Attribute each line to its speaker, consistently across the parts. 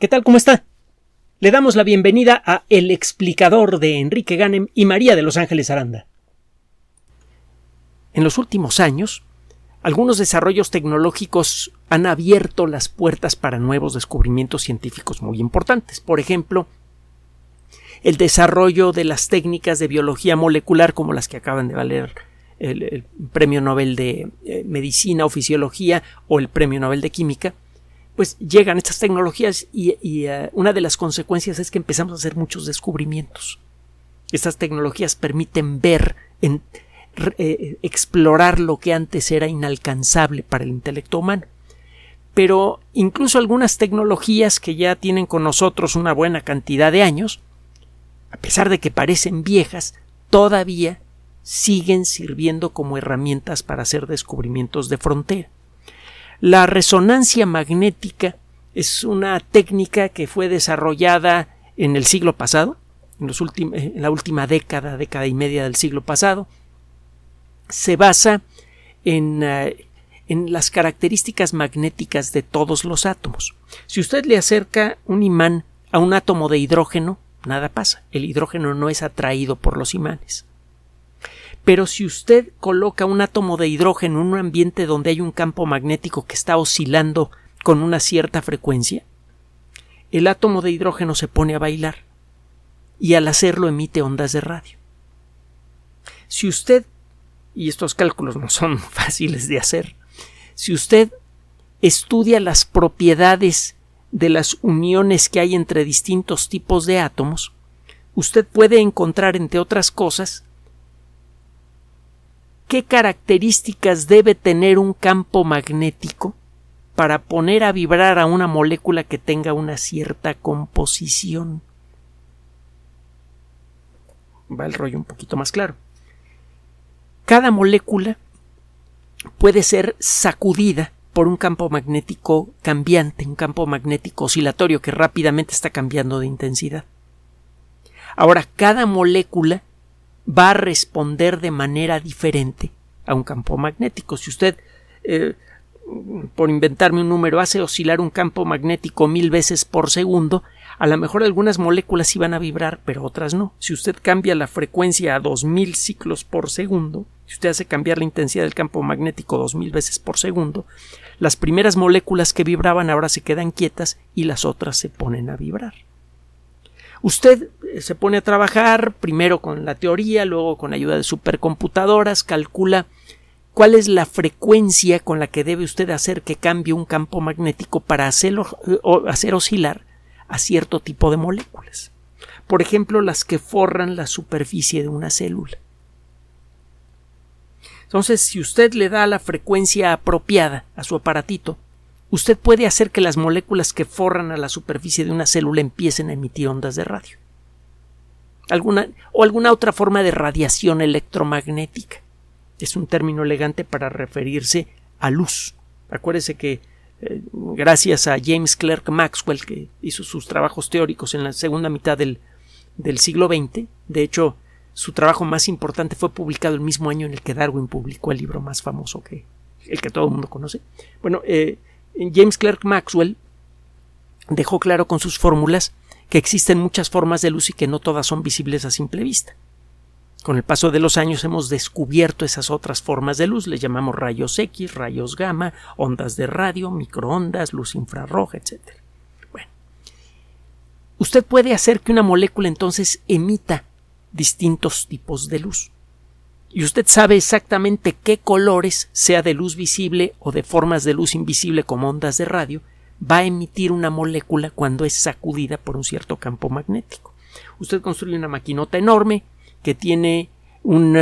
Speaker 1: ¿Qué tal? ¿Cómo está? Le damos la bienvenida a El explicador de Enrique Ganem y María de Los Ángeles Aranda. En los últimos años, algunos desarrollos tecnológicos han abierto las puertas para nuevos descubrimientos científicos muy importantes. Por ejemplo, el desarrollo de las técnicas de biología molecular como las que acaban de valer el, Premio Nobel de eh, Medicina o Fisiología o el Premio Nobel de Química, pues llegan estas tecnologías y, eh, una de las consecuencias es que empezamos a hacer muchos descubrimientos. Estas tecnologías permiten ver, eh, explorar lo que antes era inalcanzable para el intelecto humano. Pero incluso algunas tecnologías que ya tienen con nosotros una buena cantidad de años, a pesar de que parecen viejas, todavía siguen sirviendo como herramientas para hacer descubrimientos de frontera. La resonancia magnética es una técnica que fue desarrollada en el siglo pasado, en, en la última década, década y media del siglo pasado. Se basa eh, en las características magnéticas de todos los átomos. Si usted le acerca un imán a un átomo de hidrógeno, nada pasa. El hidrógeno no es atraído por los imanes. Pero si usted coloca un átomo de hidrógeno en un ambiente donde hay un campo magnético que está oscilando con una cierta frecuencia, el átomo de hidrógeno se pone a bailar y al hacerlo emite ondas de radio. Si usted, y estos cálculos no son fáciles de hacer, si usted estudia las propiedades de las uniones que hay entre distintos tipos de átomos, usted puede encontrar, entre otras cosas, qué características debe tener un campo magnético para poner a vibrar a una molécula que tenga una cierta composición. Va el rollo un poquito más claro. Cada molécula puede ser sacudida por un campo magnético cambiante, un campo magnético oscilatorio que rápidamente está cambiando de intensidad. Ahora, cada molécula va a responder de manera diferente a un campo magnético. Si usted, eh, por inventarme un número, hace oscilar un campo magnético mil veces por segundo, a lo mejor algunas moléculas sí van a vibrar, pero otras no. Si usted cambia la frecuencia a dos mil ciclos por segundo, si usted hace cambiar la intensidad del campo magnético dos mil veces por segundo, las primeras moléculas que vibraban ahora se quedan quietas y las otras se ponen a vibrar. Usted eh, se pone a trabajar primero con la teoría, luego con ayuda de supercomputadoras, calcula cuál es la frecuencia con la que debe usted hacer que cambie un campo magnético para hacerlo, eh, hacer oscilar a cierto tipo de moléculas. Por ejemplo, las que forran la superficie de una célula. Entonces, si usted le da la frecuencia apropiada a su aparatito, usted puede hacer que las moléculas que forran a la superficie de una célula empiecen a emitir ondas de radio. Alguna, o alguna otra forma de radiación electromagnética. Es un término elegante para referirse a luz. Acuérdese que eh, gracias a James Clerk Maxwell, que hizo sus trabajos teóricos en la segunda mitad del, del siglo XX, de hecho, su trabajo más importante fue publicado el mismo año en el que Darwin publicó el libro más famoso que el que todo el mundo conoce. Bueno, eh, James Clerk Maxwell dejó claro con sus fórmulas que existen muchas formas de luz y que no todas son visibles a simple vista. Con el paso de los años hemos descubierto esas otras formas de luz, les llamamos rayos X, rayos gamma, ondas de radio, microondas, luz infrarroja, etc. Bueno, usted puede hacer que una molécula entonces emita distintos tipos de luz y usted sabe exactamente qué colores, sea de luz visible o de formas de luz invisible como ondas de radio, va a emitir una molécula cuando es sacudida por un cierto campo magnético. Usted construye una maquinota enorme que tiene un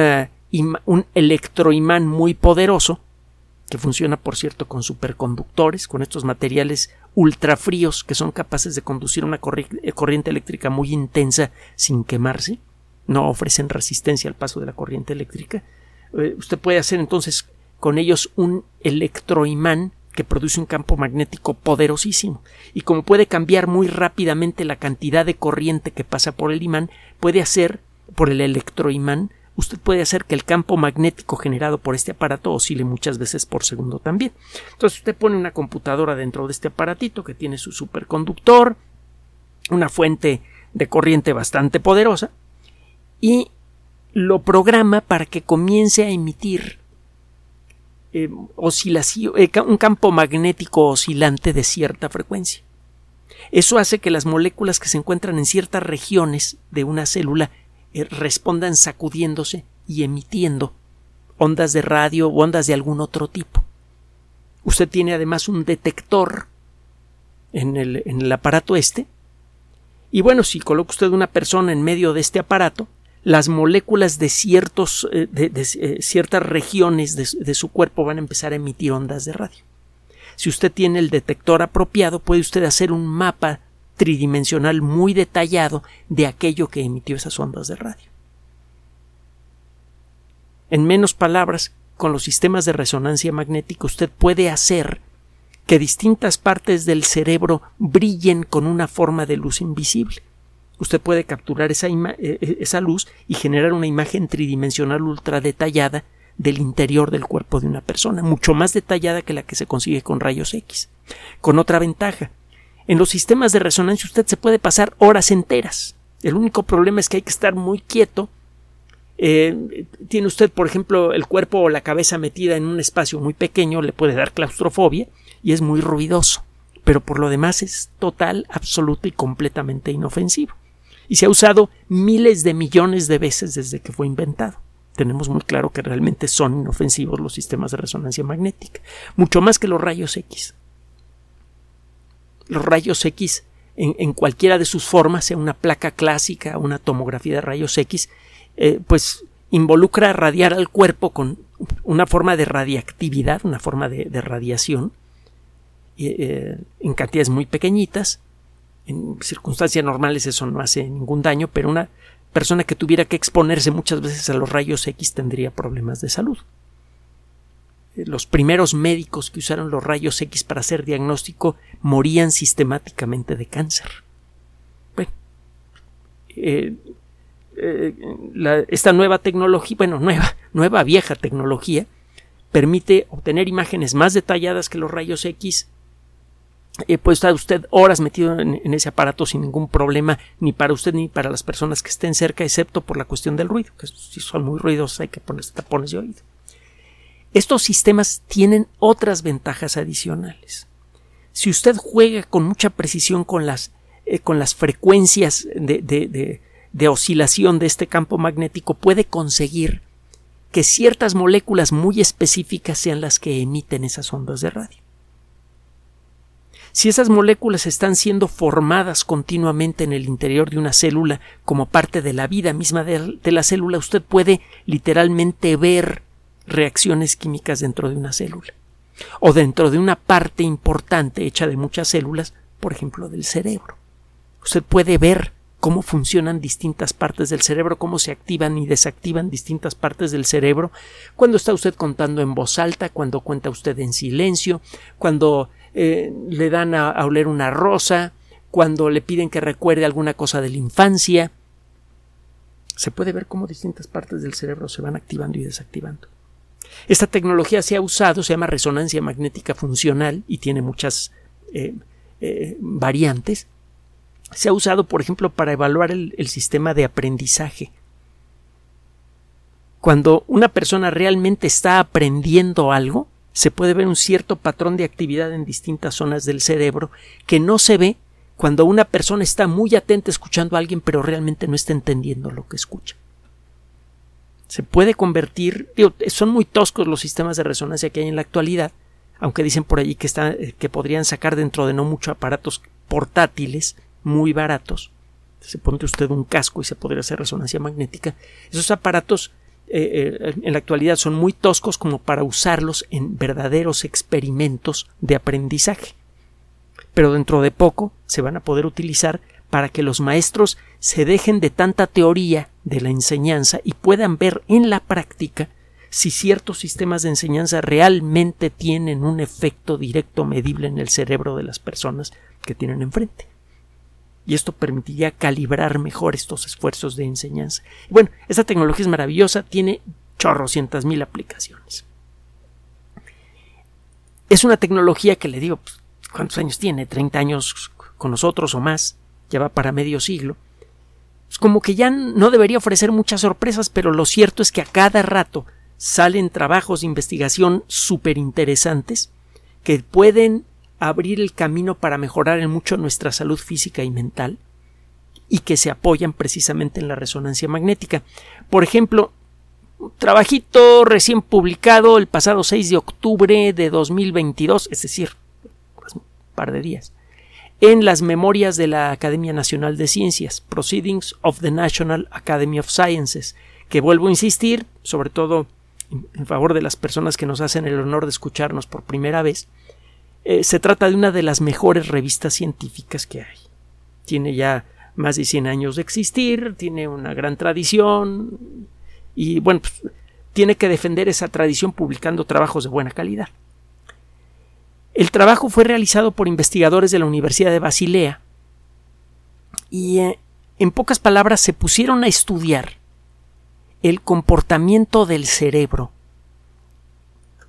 Speaker 1: electroimán muy poderoso, que funciona, por cierto, con superconductores, con estos materiales ultrafríos que son capaces de conducir una corriente eléctrica muy intensa sin quemarse no ofrecen resistencia al paso de la corriente eléctrica. Eh, usted puede hacer entonces con ellos un electroimán que produce un campo magnético poderosísimo. Y como puede cambiar muy rápidamente la cantidad de corriente que pasa por el imán, puede hacer por el electroimán usted puede hacer que el campo magnético generado por este aparato oscile muchas veces por segundo también. Entonces usted pone una computadora dentro de este aparatito que tiene su superconductor, una fuente de corriente bastante poderosa y lo programa para que comience a emitir eh, eh, un campo magnético oscilante de cierta frecuencia. Eso hace que las moléculas que se encuentran en ciertas regiones de una célula eh, respondan sacudiéndose y emitiendo ondas de radio o ondas de algún otro tipo. Usted tiene además un detector en el, en el aparato este. Y bueno, si coloca usted una persona en medio de este aparato, las moléculas de, ciertos, eh, de, eh, ciertas regiones de, su cuerpo van a empezar a emitir ondas de radio. Si usted tiene el detector apropiado, puede usted hacer un mapa tridimensional muy detallado de aquello que emitió esas ondas de radio. En menos palabras, con los sistemas de resonancia magnética usted puede hacer que distintas partes del cerebro brillen con una forma de luz invisible. Usted puede capturar esa, e, e, esa luz y generar una imagen tridimensional ultra detallada del interior del cuerpo de una persona, mucho más detallada que la que se consigue con rayos X. Con otra ventaja, en los sistemas de resonancia usted se puede pasar horas enteras. El único problema es que hay que estar muy quieto. Eh, tiene usted, por ejemplo, el cuerpo o la cabeza metida en un espacio muy pequeño, le puede dar claustrofobia y es muy ruidoso. Pero por lo demás es total, absoluto y completamente inofensivo. Y se ha usado miles de millones de veces desde que fue inventado. Tenemos muy claro que realmente son inofensivos los sistemas de resonancia magnética, mucho más que los rayos X los rayos X en, cualquiera de sus formas, sea una placa clásica, una tomografía de rayos X, eh, pues involucra radiar al cuerpo con una forma de radiactividad, una forma de, radiación, eh, en cantidades muy pequeñitas. En circunstancias normales eso no hace ningún daño, pero una persona que tuviera que exponerse muchas veces a los rayos X tendría problemas de salud los primeros médicos que usaron los rayos X para hacer diagnóstico morían sistemáticamente de cáncer. Bueno, eh, eh, esta nueva tecnología, bueno, nueva, nueva vieja tecnología, permite obtener imágenes más detalladas que los rayos X. Eh, puede estar usted horas metido en, ese aparato sin ningún problema, ni para usted ni para las personas que estén cerca, excepto por la cuestión del ruido, que si son muy ruidosos hay que ponerse tapones de oído. Estos sistemas tienen otras ventajas adicionales. Si usted juega con mucha precisión con las, eh, con las frecuencias de, de oscilación de este campo magnético, puede conseguir que ciertas moléculas muy específicas sean las que emiten esas ondas de radio. Si esas moléculas están siendo formadas continuamente en el interior de una célula como parte de la vida misma de, la célula, usted puede literalmente ver reacciones químicas dentro de una célula o dentro de una parte importante hecha de muchas células, por ejemplo, del cerebro. Usted puede ver cómo funcionan distintas partes del cerebro, cómo se activan y desactivan distintas partes del cerebro, cuando está usted contando en voz alta, cuando cuenta usted en silencio, cuando eh, le dan a, oler una rosa, cuando le piden que recuerde alguna cosa de la infancia. Se puede ver cómo distintas partes del cerebro se van activando y desactivando. Esta tecnología se ha usado, se llama resonancia magnética funcional y tiene muchas eh, eh, variantes. Se ha usado, por ejemplo, para evaluar el, sistema de aprendizaje. Cuando una persona realmente está aprendiendo algo, se puede ver un cierto patrón de actividad en distintas zonas del cerebro que no se ve cuando una persona está muy atenta escuchando a alguien pero realmente no está entendiendo lo que escucha se puede convertir, son muy toscos los sistemas de resonancia que hay en la actualidad, aunque dicen por allí que, que podrían sacar dentro de no mucho aparatos portátiles muy baratos. Se pone usted un casco y se podría hacer resonancia magnética. Esos aparatos eh, eh, en la actualidad son muy toscos como para usarlos en verdaderos experimentos de aprendizaje. Pero dentro de poco se van a poder utilizar para que los maestros se dejen de tanta teoría de la enseñanza y puedan ver en la práctica si ciertos sistemas de enseñanza realmente tienen un efecto directo medible en el cerebro de las personas que tienen enfrente. Y esto permitiría calibrar mejor estos esfuerzos de enseñanza. Bueno, esta tecnología es maravillosa, tiene chorrocientas mil aplicaciones. Es una tecnología que le digo, pues, ¿cuántos años tiene? ¿30 años con nosotros o más? Ya va para medio siglo. Es como que ya no debería ofrecer muchas sorpresas, pero lo cierto es que a cada rato salen trabajos de investigación súper interesantes que pueden abrir el camino para mejorar en mucho nuestra salud física y mental y que se apoyan precisamente en la resonancia magnética. Por ejemplo, trabajito recién publicado el pasado 6 de octubre de 2022, es decir, un par de días, en las memorias de la Academia Nacional de Ciencias, Proceedings of the National Academy of Sciences, que vuelvo a insistir, sobre todo en favor de las personas que nos hacen el honor de escucharnos por primera vez, eh, se trata de una de las mejores revistas científicas que hay. Tiene ya más de 100 años de existir, tiene una gran tradición y bueno, pues, tiene que defender esa tradición publicando trabajos de buena calidad. El trabajo fue realizado por investigadores de la Universidad de Basilea y eh, en pocas palabras se pusieron a estudiar el comportamiento del cerebro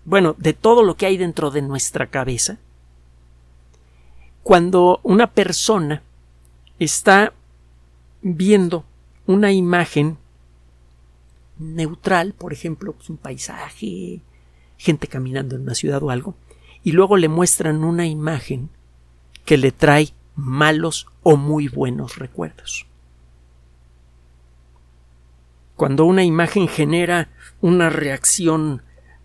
Speaker 1: bueno, de todo lo que hay dentro de nuestra cabeza, cuando una persona está viendo una imagen neutral, por ejemplo, pues, un paisaje, gente caminando en una ciudad o algo, y luego le muestran una imagen que le trae malos o muy buenos recuerdos. Cuando una imagen genera una reacción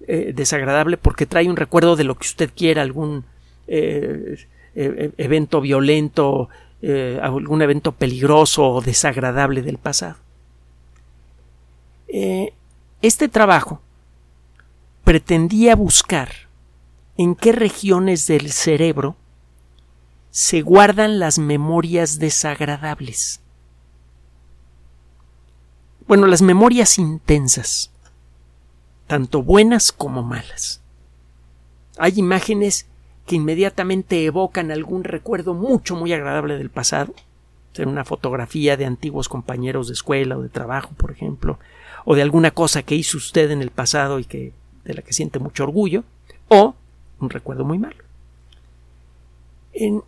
Speaker 1: eh, desagradable porque trae un recuerdo de lo que usted quiera, algún eh, e, e, evento violento, eh, algún evento peligroso o desagradable del pasado. este trabajo pretendía buscar en qué regiones del cerebro se guardan las memorias desagradables. Bueno, las memorias intensas tanto buenas como malas. Hay imágenes que inmediatamente evocan algún recuerdo mucho muy agradable del pasado, ser una fotografía de antiguos compañeros de escuela o de trabajo, por ejemplo, o de alguna cosa que hizo usted en el pasado y que de la que siente mucho orgullo, o un recuerdo muy malo.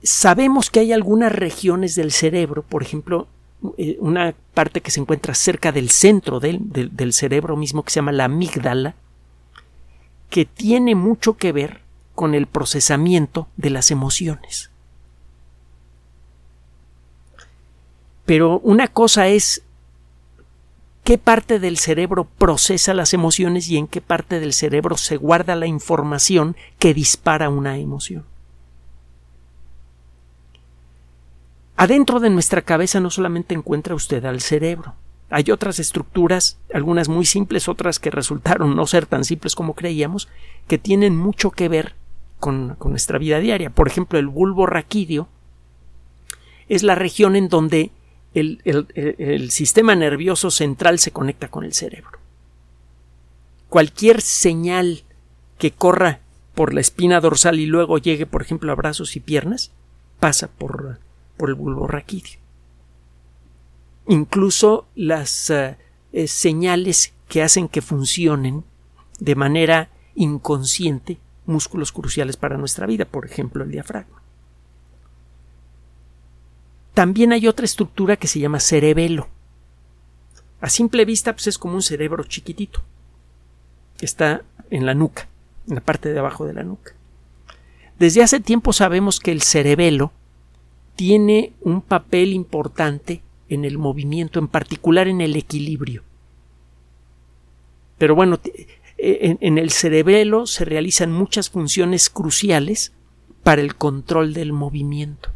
Speaker 1: sabemos que hay algunas regiones del cerebro, por ejemplo, eh, una parte que se encuentra cerca del centro del, del cerebro mismo que se llama la amígdala, que tiene mucho que ver con el procesamiento de las emociones. Pero una cosa es qué parte del cerebro procesa las emociones y en qué parte del cerebro se guarda la información que dispara una emoción. Adentro de nuestra cabeza no solamente encuentra usted al cerebro, hay otras estructuras, algunas muy simples, otras que resultaron no ser tan simples como creíamos, que tienen mucho que ver con, nuestra vida diaria. Por ejemplo, el bulbo raquídeo es la región en donde el, sistema nervioso central se conecta con el cerebro. Cualquier señal que corra por la espina dorsal y luego llegue, por ejemplo, a brazos y piernas, pasa por por el bulbo raquídeo. Incluso las eh, eh, señales que hacen que funcionen de manera inconsciente músculos cruciales para nuestra vida, por ejemplo el diafragma. También hay otra estructura que se llama cerebelo. A simple vista, pues es como un cerebro chiquitito. Está en la nuca, en la parte de abajo de la nuca. Desde hace tiempo sabemos que el cerebelo tiene un papel importante en el movimiento, en particular en el equilibrio. Pero bueno, e, en, el cerebelo se realizan muchas funciones cruciales para el control del movimiento.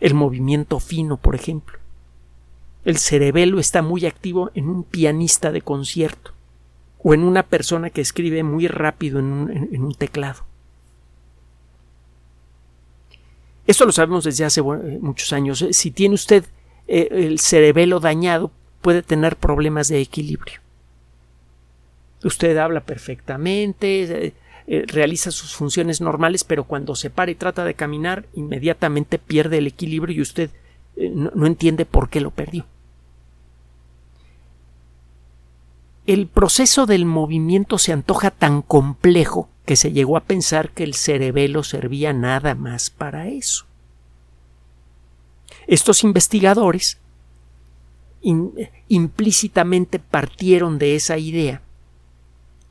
Speaker 1: El movimiento fino, por ejemplo. El cerebelo está muy activo en un pianista de concierto o en una persona que escribe muy rápido en un teclado. Esto lo sabemos desde hace eh, muchos años. Si tiene usted eh, el cerebelo dañado, puede tener problemas de equilibrio. Usted habla perfectamente, eh, realiza sus funciones normales, pero cuando se para y trata de caminar, inmediatamente pierde el equilibrio y usted eh, no entiende por qué lo perdió. El proceso del movimiento se antoja tan complejo que se llegó a pensar que el cerebelo servía nada más para eso. Estos investigadores implícitamente partieron de esa idea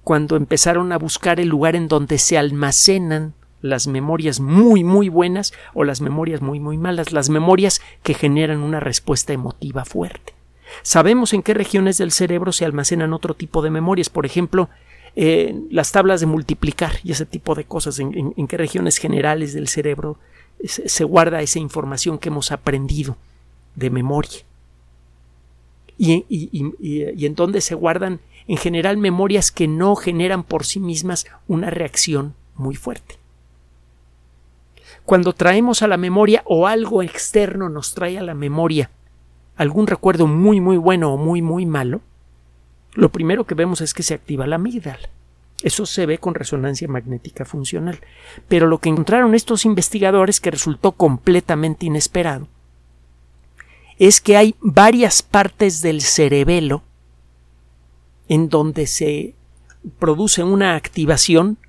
Speaker 1: cuando empezaron a buscar el lugar en donde se almacenan las memorias muy muy buenas o las memorias muy muy malas, las memorias que generan una respuesta emotiva fuerte. Sabemos en qué regiones del cerebro se almacenan otro tipo de memorias, por ejemplo, eh, las tablas de multiplicar y ese tipo de cosas, en, qué regiones generales del cerebro se, guarda esa información que hemos aprendido de memoria. Y, y, en dónde se guardan en general memorias que no generan por sí mismas una reacción muy fuerte. Cuando traemos a la memoria o algo externo nos trae a la memoria algún recuerdo muy muy bueno o muy muy malo, lo primero que vemos es que se activa la amígdala. Eso se ve con resonancia magnética funcional. Pero lo que encontraron estos investigadores, que resultó completamente inesperado, es que hay varias partes del cerebelo en donde se produce una activación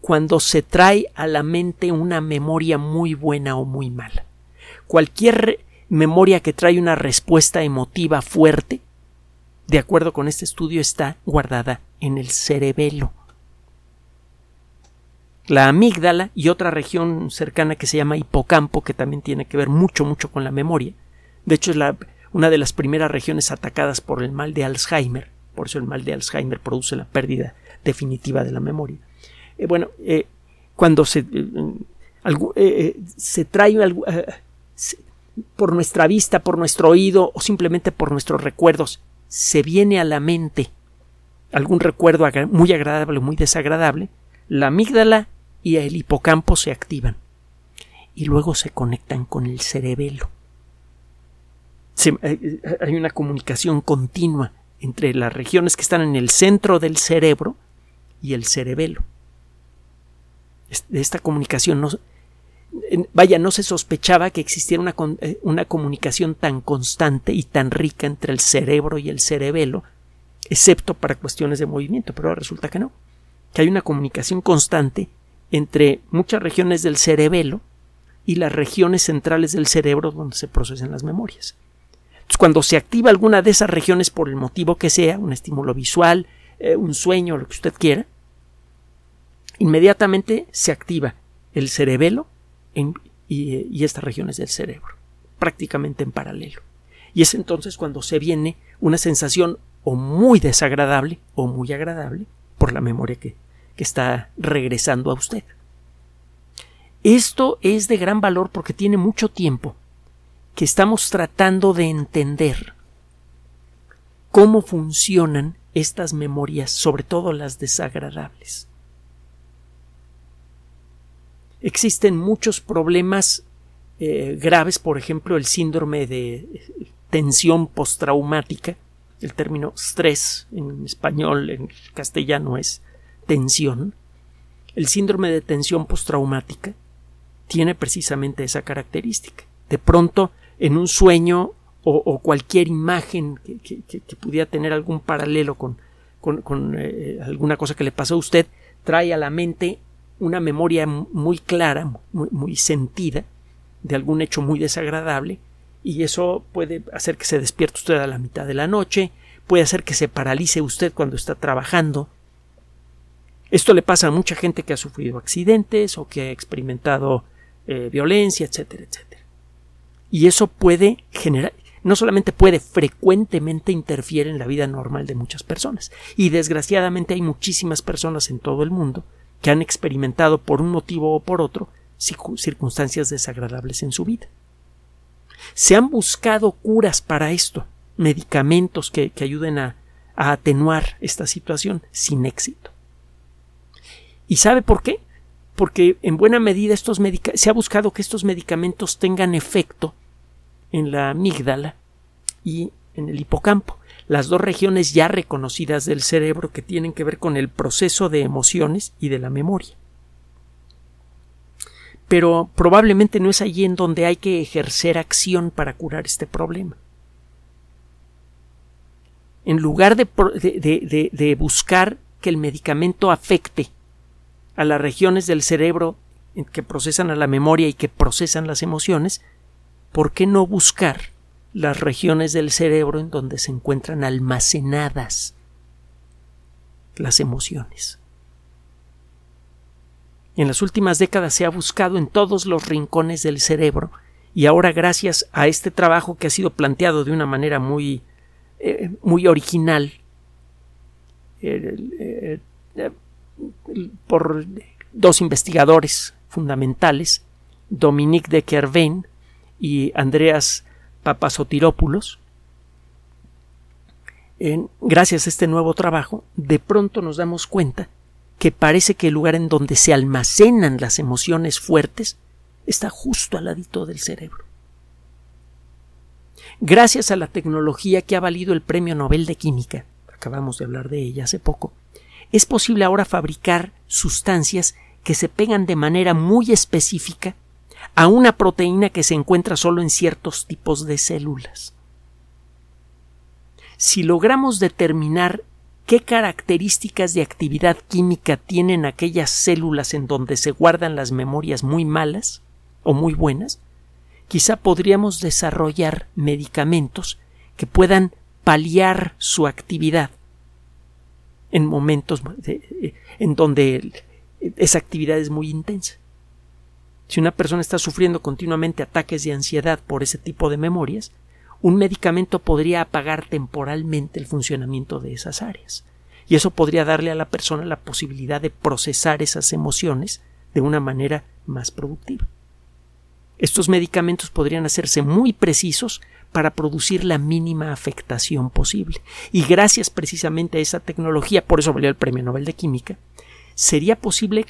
Speaker 1: cuando se trae a la mente una memoria muy buena o muy mala. Cualquier memoria que trae una respuesta emotiva fuerte, de acuerdo con este estudio, está guardada en el cerebelo. La amígdala y otra región cercana que se llama hipocampo, que también tiene que ver mucho, mucho con la memoria. De hecho, es una de las primeras regiones atacadas por el mal de Alzheimer. Por eso el mal de Alzheimer produce la pérdida definitiva de la memoria. Eh, bueno, eh, cuando se, eh, se trae por nuestra vista, por nuestro oído o simplemente por nuestros recuerdos, se viene a la mente algún recuerdo muy agradable o muy desagradable, la amígdala y el hipocampo se activan y luego se conectan con el cerebelo. Hay una comunicación continua entre las regiones que están en el centro del cerebro y el cerebelo. Esta comunicación no, vaya, no se sospechaba que existiera una, eh, una, comunicación tan constante y tan rica entre el cerebro y el cerebelo, excepto para cuestiones de movimiento, pero resulta que no, que hay una comunicación constante entre muchas regiones del cerebelo y las regiones centrales del cerebro donde se procesan las memorias. Cuando se activa alguna de esas regiones por el motivo que sea, un estímulo visual, eh, un sueño, lo que usted quiera, inmediatamente se activa el cerebelo y, estas regiones del cerebro, prácticamente en paralelo. Y es entonces cuando se viene una sensación o muy desagradable o muy agradable por la memoria que está regresando a usted. Esto es de gran valor porque tiene mucho tiempo que estamos tratando de entender cómo funcionan estas memorias, sobre todo las desagradables existen muchos problemas eh, graves, por ejemplo, el síndrome de tensión postraumática, el término estrés en español, en castellano es tensión. El síndrome de tensión postraumática tiene precisamente esa característica. De pronto, en un sueño o, cualquier imagen que, pudiera tener algún paralelo con, eh, alguna cosa que le pasó a usted, trae a la mente una memoria muy clara, muy, sentida, de algún hecho muy desagradable, y eso puede hacer que se despierte usted a la mitad de la noche, puede hacer que se paralice usted cuando está trabajando. Esto le pasa a mucha gente que ha sufrido accidentes o que ha experimentado eh, violencia, etcétera, etcétera. Y eso puede generar, no solamente puede, frecuentemente interfiere en la vida normal de muchas personas. Y desgraciadamente hay muchísimas personas en todo el mundo que han experimentado por un motivo o por otro circunstancias desagradables en su vida. Se han buscado curas para esto, medicamentos que, ayuden a, atenuar esta situación sin éxito. ¿Y sabe por qué? Porque en buena medida estos se ha buscado que estos medicamentos tengan efecto en la amígdala y en el hipocampo. las dos regiones ya reconocidas del cerebro que tienen que ver con el proceso de emociones y de la memoria. Pero probablemente no es allí en donde hay que ejercer acción para curar este problema. En lugar de, buscar que el medicamento afecte a las regiones del cerebro que procesan a la memoria y que procesan las emociones, ¿por qué no buscar las regiones del cerebro en donde se encuentran almacenadas las emociones? En las últimas décadas se ha buscado en todos los rincones del cerebro y ahora gracias a este trabajo que ha sido planteado de una manera muy, eh, muy original eh, eh, por dos investigadores fundamentales, Dominique de Kerven y Andreas Papasotiropoulos, gracias a este nuevo trabajo, de pronto nos damos cuenta que parece que el lugar en donde se almacenan las emociones fuertes está justo al ladito del cerebro. Gracias a la tecnología que ha valido el Premio Nobel de Química, acabamos de hablar de ella hace poco, es posible ahora fabricar sustancias que se pegan de manera muy específica a una proteína que se encuentra solo en ciertos tipos de células. Si logramos determinar qué características de actividad química tienen aquellas células en donde se guardan las memorias muy malas o muy buenas, quizá podríamos desarrollar medicamentos que puedan paliar su actividad en momentos en donde esa actividad es muy intensa. Si una persona está sufriendo continuamente ataques de ansiedad por ese tipo de memorias, un medicamento podría apagar temporalmente el funcionamiento de esas áreas. Y eso podría darle a la persona la posibilidad de procesar esas emociones de una manera más productiva. Estos medicamentos podrían hacerse muy precisos para producir la mínima afectación posible. Y gracias precisamente a esa tecnología, por eso valió el Premio Nobel de Química, sería posible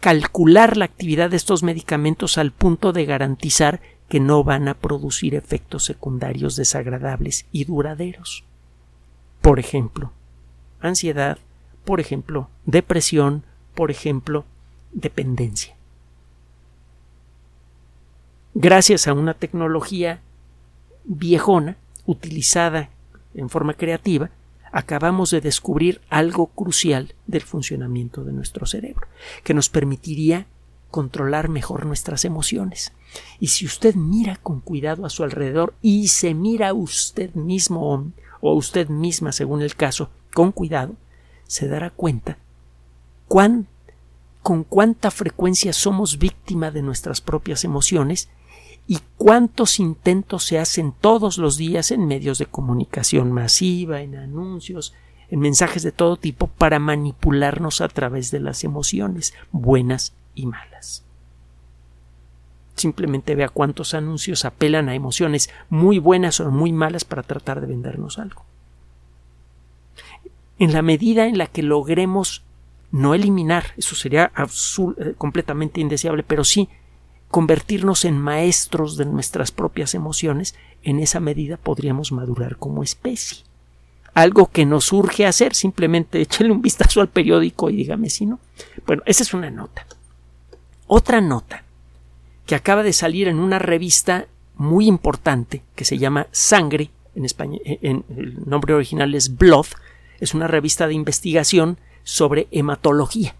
Speaker 1: calcular la actividad de estos medicamentos al punto de garantizar que no van a producir efectos secundarios desagradables y duraderos. Por ejemplo, ansiedad, por ejemplo, depresión, por ejemplo, dependencia. Gracias a una tecnología viejona, utilizada en forma creativa, acabamos de descubrir algo crucial del funcionamiento de nuestro cerebro, que nos permitiría controlar mejor nuestras emociones. Y si usted mira con cuidado a su alrededor y se mira a usted mismo o usted misma, según el caso, con cuidado, se dará cuenta cuán, con cuánta frecuencia somos víctima de nuestras propias emociones y cuántos intentos se hacen todos los días en medios de comunicación masiva, en anuncios, en mensajes de todo tipo para manipularnos a través de las emociones, buenas y malas. Simplemente vea cuántos anuncios apelan a emociones muy buenas o muy malas para tratar de vendernos algo. En la medida en la que logremos no eliminar, eso sería eh, completamente indeseable, pero sí convertirnos en maestros de nuestras propias emociones, en esa medida podríamos madurar como especie. Algo que nos urge hacer, simplemente échale un vistazo al periódico y dígame si no. Bueno, esa es una nota. Otra nota que acaba de salir en una revista muy importante que se llama Sangre, en España, en, el nombre original es Blood, es una revista de investigación sobre hematología,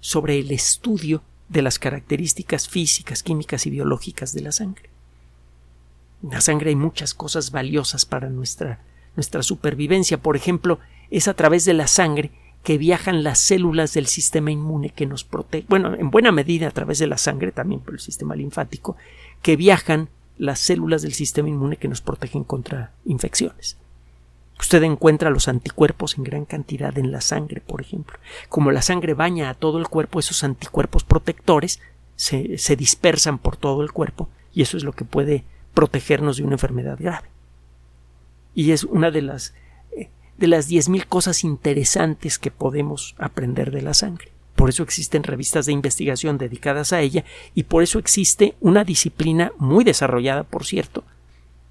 Speaker 1: sobre el estudio de las características físicas, químicas y biológicas de la sangre. En la sangre hay muchas cosas valiosas para nuestra, nuestra supervivencia. Por ejemplo, es a través de la sangre que viajan las células del sistema inmune que nos protege, bueno, en buena medida a través de la sangre, también por el sistema linfático, que viajan las células del sistema inmune que nos protegen contra infecciones. Usted encuentra los anticuerpos en gran cantidad en la sangre, por ejemplo. Como la sangre baña a todo el cuerpo, esos anticuerpos protectores se, se dispersan por todo el cuerpo y eso es lo que puede protegernos de una enfermedad grave. Y es una de las eh, de las diez mil cosas interesantes que podemos aprender de la sangre. Por eso existen revistas de investigación dedicadas a ella y por eso existe una disciplina muy desarrollada, por cierto,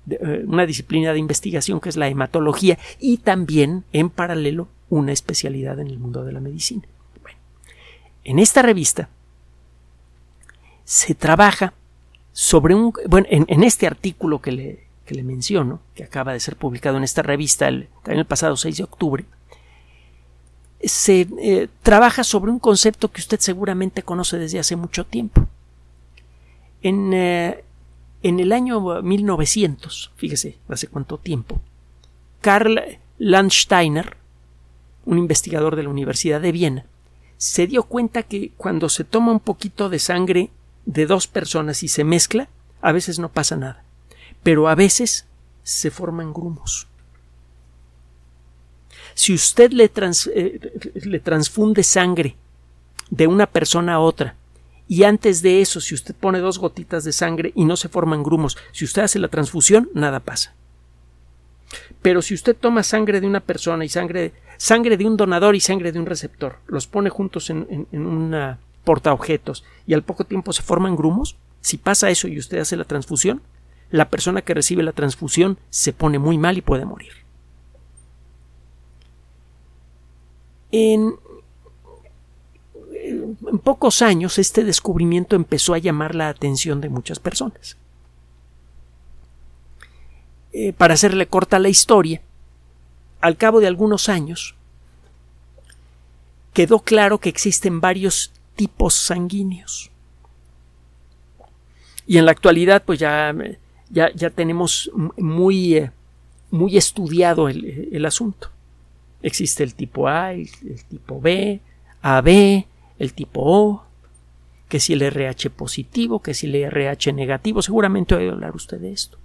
Speaker 1: eh, una disciplina de investigación que es la hematología y también en paralelo una especialidad en el mundo de la medicina. en esta revista se trabaja sobre un bueno en, este artículo que le, que le, menciono que acaba de ser publicado en esta revista el, el pasado 6 de octubre se eh, trabaja sobre un concepto que usted seguramente conoce desde hace mucho tiempo. En, eh, en el año 1900, fíjese, hace cuánto tiempo, Karl Landsteiner, un investigador de la Universidad de Viena, se dio cuenta que cuando se toma un poquito de sangre de dos personas y se mezcla, a veces no pasa nada, pero a veces se forman grumos. Si usted le, eh, le transfunde sangre de una persona a otra y antes de eso, si usted pone dos gotitas de sangre y no se forman grumos, si usted hace la transfusión, nada pasa. Pero si usted toma sangre de una persona y sangre, sangre de un donador y sangre de un receptor, los pone juntos en, en, en una portaobjetos y al poco tiempo se forman grumos, si pasa eso y usted hace la transfusión, la persona que recibe la transfusión se pone muy mal y puede morir. En, pocos años este descubrimiento empezó a llamar la atención de muchas personas. Eh, para hacerle corta la historia, al cabo de algunos años, quedó claro que existen varios tipos sanguíneos. Y en la actualidad, pues ya, ya, ya tenemos muy, eh, muy estudiado el, el asunto. Existe el tipo A, el, tipo B, AB, el tipo O, que si el RH positivo, que si el RH negativo, seguramente oído hablar usted de esto.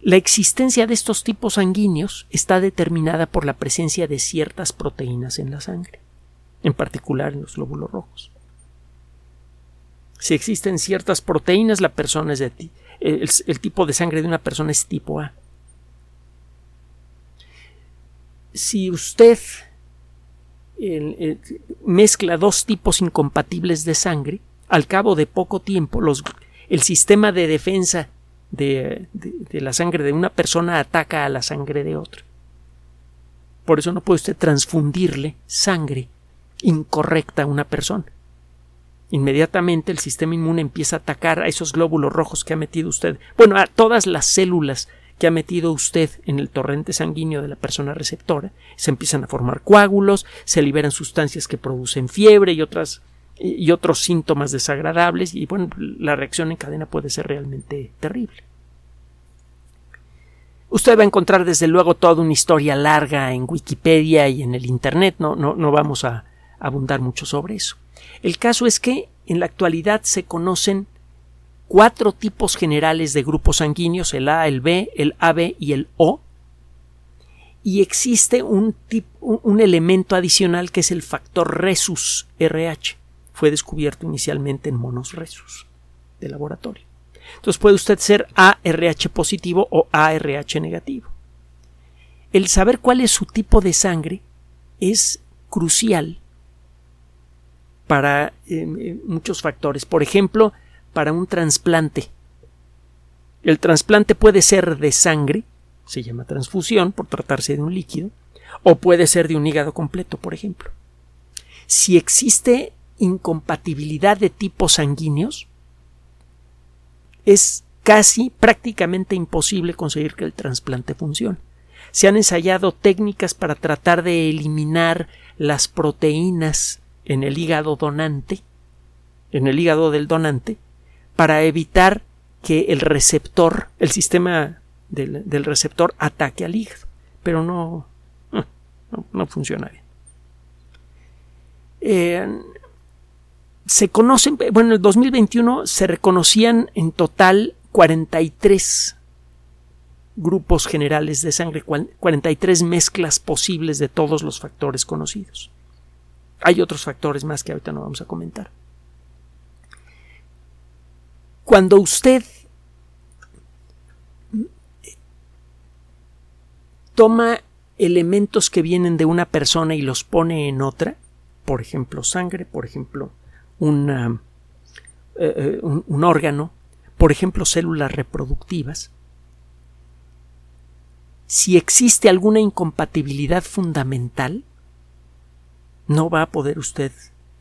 Speaker 1: La existencia de estos tipos sanguíneos está determinada por la presencia de ciertas proteínas en la sangre, en particular en los glóbulos rojos. Si existen ciertas proteínas, la persona es de el, el tipo de sangre de una persona es tipo A si usted mezcla dos tipos incompatibles de sangre, al cabo de poco tiempo el sistema de defensa de, la sangre de una persona ataca a la sangre de otra. Por eso no puede usted transfundirle sangre incorrecta a una persona. Inmediatamente el sistema inmune empieza a atacar a esos glóbulos rojos que ha metido usted, bueno, a todas las células que ha metido usted en el torrente sanguíneo de la persona receptora, se empiezan a formar coágulos, se liberan sustancias que producen fiebre y otras y otros síntomas desagradables y bueno, la reacción en cadena puede ser realmente terrible. Usted va a encontrar desde luego toda una historia larga en Wikipedia y en el Internet, no, no, no vamos a abundar mucho sobre eso. El caso es que en la actualidad se conocen cuatro tipos generales de grupos sanguíneos, el A, el B, el AB y el O, y existe un, un elemento adicional que es el factor resus RH. Fue descubierto inicialmente en monos resus de laboratorio. Entonces puede usted ser ARH positivo o ARH negativo. El saber cuál es su tipo de sangre es crucial para eh, eh, muchos factores. Por ejemplo, para un trasplante. El trasplante puede ser de sangre, se llama transfusión por tratarse de un líquido, o puede ser de un hígado completo, por ejemplo. Si existe incompatibilidad de tipos sanguíneos, es casi prácticamente imposible conseguir que el trasplante funcione. Se han ensayado técnicas para tratar de eliminar las proteínas en el hígado donante, en el hígado del donante, para evitar que el receptor, el sistema del, receptor ataque al hígado. Pero no, no, funciona bien. Eh, se conocen, bueno, en el 2021 se reconocían en total 43 grupos generales de sangre, 43 mezclas posibles de todos los factores conocidos. Hay otros factores más que ahorita no vamos a comentar. Cuando usted toma elementos que vienen de una persona y los pone en otra, por ejemplo sangre, por ejemplo eh, eh, un, órgano, por ejemplo células reproductivas, si existe alguna incompatibilidad fundamental, no va a poder usted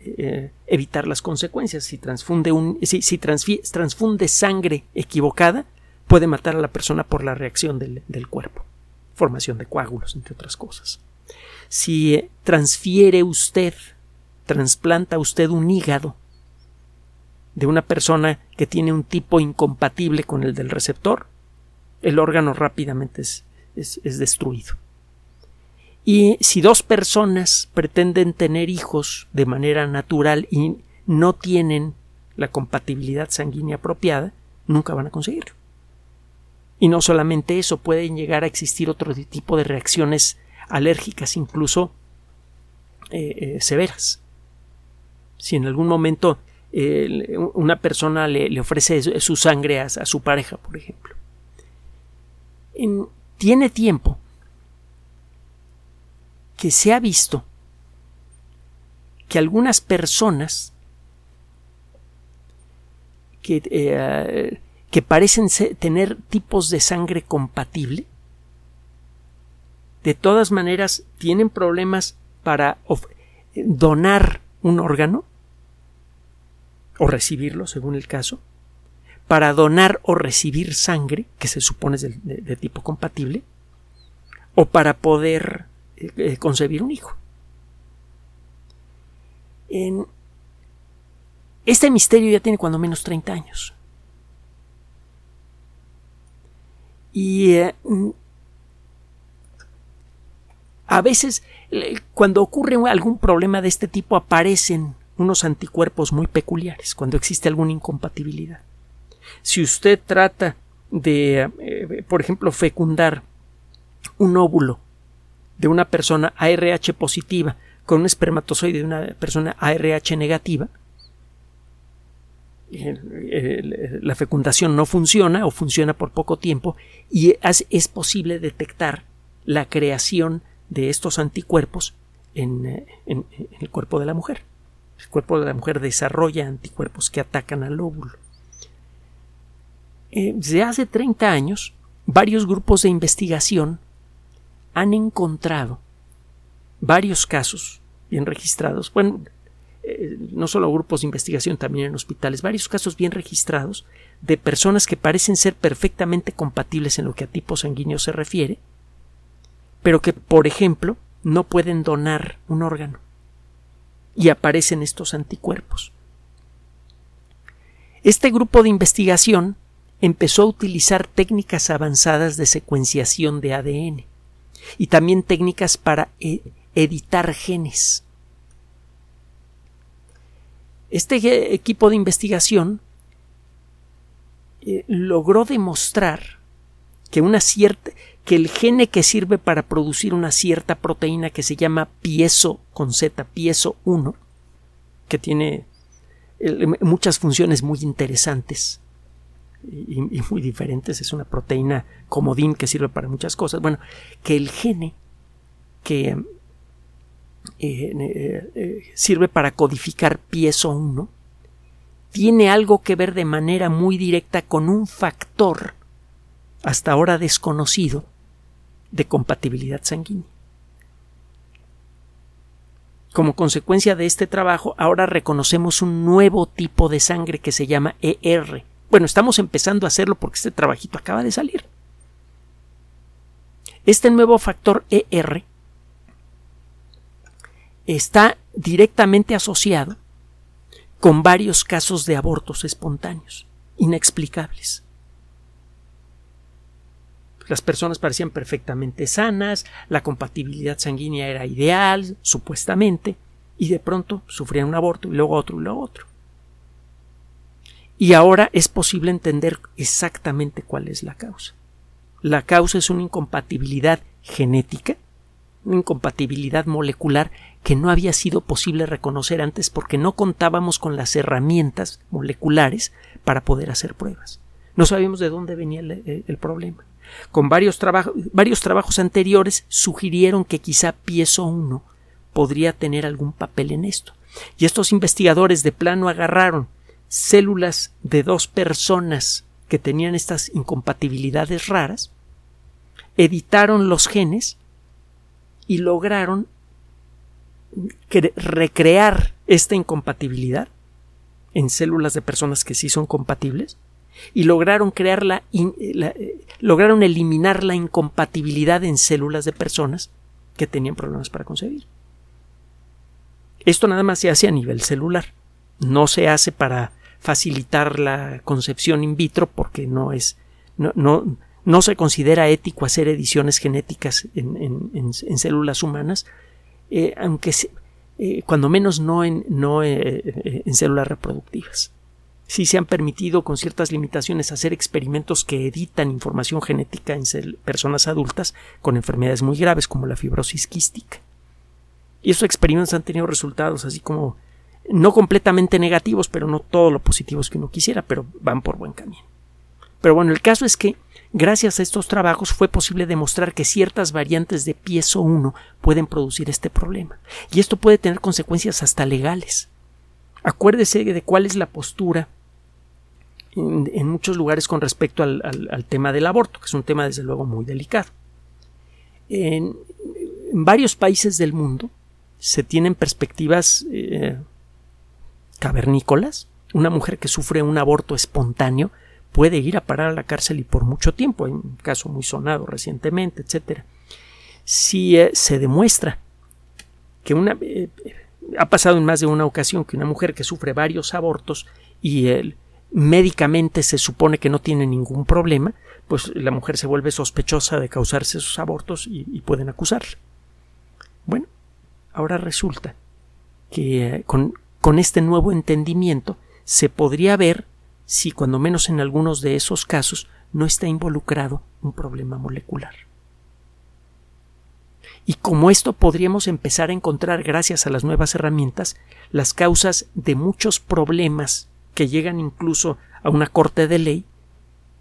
Speaker 1: eh, evitar las consecuencias. Si transfunde, un, si, transfunde sangre equivocada, puede matar a la persona por la reacción del, del cuerpo, formación de coágulos, entre otras cosas. Si eh, transfiere usted, trasplanta usted un hígado de una persona que tiene un tipo incompatible con el del receptor, el órgano rápidamente es, es, destruido. Y si dos personas pretenden tener hijos de manera natural y no tienen la compatibilidad sanguínea apropiada, nunca van a conseguirlo. Y no solamente eso, pueden llegar a existir otro tipo de reacciones alérgicas, incluso eh, eh, severas. Si en algún momento una persona le, ofrece su sangre a, su pareja, por ejemplo, tiene tiempo que se ha visto que algunas personas que, eh, que parecen tener tipos de sangre compatible, de todas maneras tienen problemas para donar un órgano o recibirlo, según el caso, para donar o recibir sangre, que se supone es de, tipo compatible, o para poder eh, concebir un hijo. En, este misterio ya tiene cuando menos 30 años. Y eh, a veces, cuando ocurre algún problema de este tipo, aparecen unos anticuerpos muy peculiares, cuando existe alguna incompatibilidad. Si usted trata de, eh, por ejemplo, fecundar un óvulo de una persona ARH positiva con un espermatozoide de una persona ARH negativa, la fecundación no funciona o funciona por poco tiempo y es posible detectar la creación de estos anticuerpos en, el cuerpo de la mujer. El cuerpo de la mujer desarrolla anticuerpos que atacan al óvulo. Eh, desde hace 30 años, varios grupos de investigación han encontrado varios casos bien registrados, bueno, eh, no solo grupos de investigación, también en hospitales, varios casos bien registrados de personas que parecen ser perfectamente compatibles en lo que a tipo sanguíneo se refiere, pero que, por ejemplo, no pueden donar un órgano y aparecen estos anticuerpos. Este grupo de investigación empezó a utilizar técnicas avanzadas de secuenciación de ADN y también técnicas para e-, editar genes. Este equipo de investigación eh, logró demostrar que que el gene que sirve para producir una cierta proteína que se llama piezo con Z, piezo 1, que tiene muchas funciones muy interesantes y, muy diferentes, es una proteína comodín que sirve para muchas cosas. Bueno, que el gene que eh, eh, eh, sirve para codificar piezo 1 tiene algo que ver de manera muy directa con un factor hasta ahora desconocido de compatibilidad sanguínea. Como consecuencia de este trabajo, ahora reconocemos un nuevo tipo de sangre que se llama ER. Bueno, estamos empezando a hacerlo porque este trabajito acaba de salir. Este nuevo factor ER está directamente asociado con varios casos de abortos espontáneos, inexplicables. Las personas parecían perfectamente sanas, la compatibilidad sanguínea era ideal, supuestamente, y de pronto sufrían un aborto y luego otro y luego otro. Y ahora es posible entender exactamente cuál es la causa. La causa es una incompatibilidad genética, una incompatibilidad molecular que no había sido posible reconocer antes porque no contábamos con las herramientas moleculares para poder hacer pruebas. No sabíamos de dónde venía el, el problema con varios, varios trabajos anteriores sugirieron que quizá Piezo 1 podría tener algún papel en esto. Y estos investigadores de plano agarraron células de dos personas que tenían estas incompatibilidades raras, editaron los genes y lograron recrear esta incompatibilidad en células de personas que sí son compatibles y lograron crear la, eh, lograron eliminar la incompatibilidad en células de personas que tenían problemas para concebir. Esto nada más se hace a nivel celular, no se hace para facilitar la concepción in vitro porque no es no, no, no se considera ético hacer ediciones genéticas en, células humanas, eh, aunque eh, cuando menos no en, no, eh, en células reproductivas. Sí se han permitido con ciertas limitaciones hacer experimentos que editan información genética en personas adultas con enfermedades muy graves como la fibrosis quística. Y esos experimentos han tenido resultados así como no completamente negativos, pero no todos lo positivos que uno quisiera, pero van por buen camino. Pero bueno, el caso es que gracias a estos trabajos fue posible demostrar que ciertas variantes de piezo 1 pueden producir este problema. Y esto puede tener consecuencias hasta legales. Acuérdese de cuál es la postura en, muchos lugares con respecto al, tema del aborto, que es un tema desde luego muy delicado. En, varios países del mundo se tienen perspectivas eh, cavernícolas. Una mujer que sufre un aborto espontáneo puede ir a parar a la cárcel y por mucho tiempo. Hay un caso muy sonado recientemente, etcétera. Si eh, se demuestra que una eh, ha pasado en más de una ocasión que una mujer que sufre varios abortos y el médicamente se supone que no tiene ningún problema, pues la mujer se vuelve sospechosa de causarse esos abortos y, pueden acusarla. Bueno, ahora resulta que eh, con, con este nuevo entendimiento se podría ver si cuando menos en algunos de esos casos no está involucrado un problema molecular. Y como esto podríamos empezar a encontrar, gracias a las nuevas herramientas, las causas de muchos problemas que llegan incluso a una corte de ley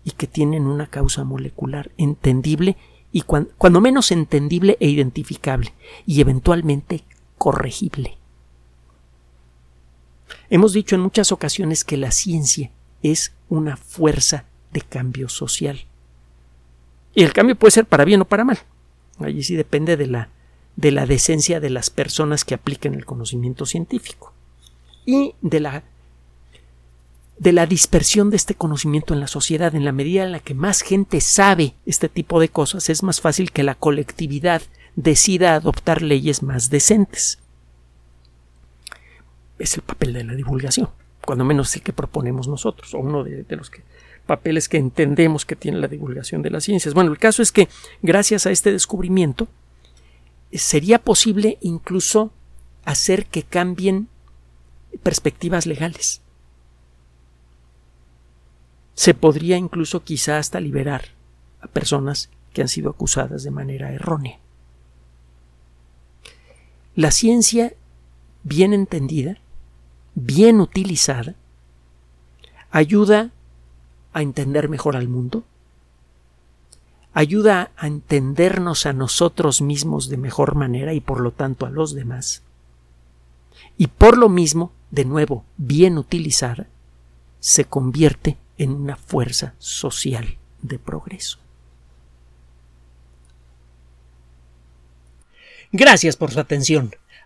Speaker 1: y que tienen una causa molecular entendible y cuando menos entendible e identificable y eventualmente corregible. Hemos dicho en muchas ocasiones que la ciencia es una fuerza de cambio social. Y el cambio puede ser para bien o para mal. Allí sí depende de la, de la decencia de las personas que apliquen el conocimiento científico y de la de la dispersión de este conocimiento en la sociedad. En la medida en la que más gente sabe este tipo de cosas, es más fácil que la colectividad decida adoptar leyes más decentes. Es el papel de la divulgación cuando menos el que proponemos nosotros, o uno de, los papeles que entendemos que tiene la divulgación de las ciencias. Bueno, el caso es que gracias a este descubrimiento sería posible incluso hacer que cambien perspectivas legales. Se podría incluso quizá hasta liberar a personas que han sido acusadas de manera errónea. La ciencia bien entendida bien utilizada, ayuda a entender mejor al mundo, ayuda a entendernos a nosotros mismos de mejor manera y por lo tanto a los demás. Y por lo mismo, de nuevo, bien utilizada, se convierte en una fuerza social de progreso. Gracias por su atención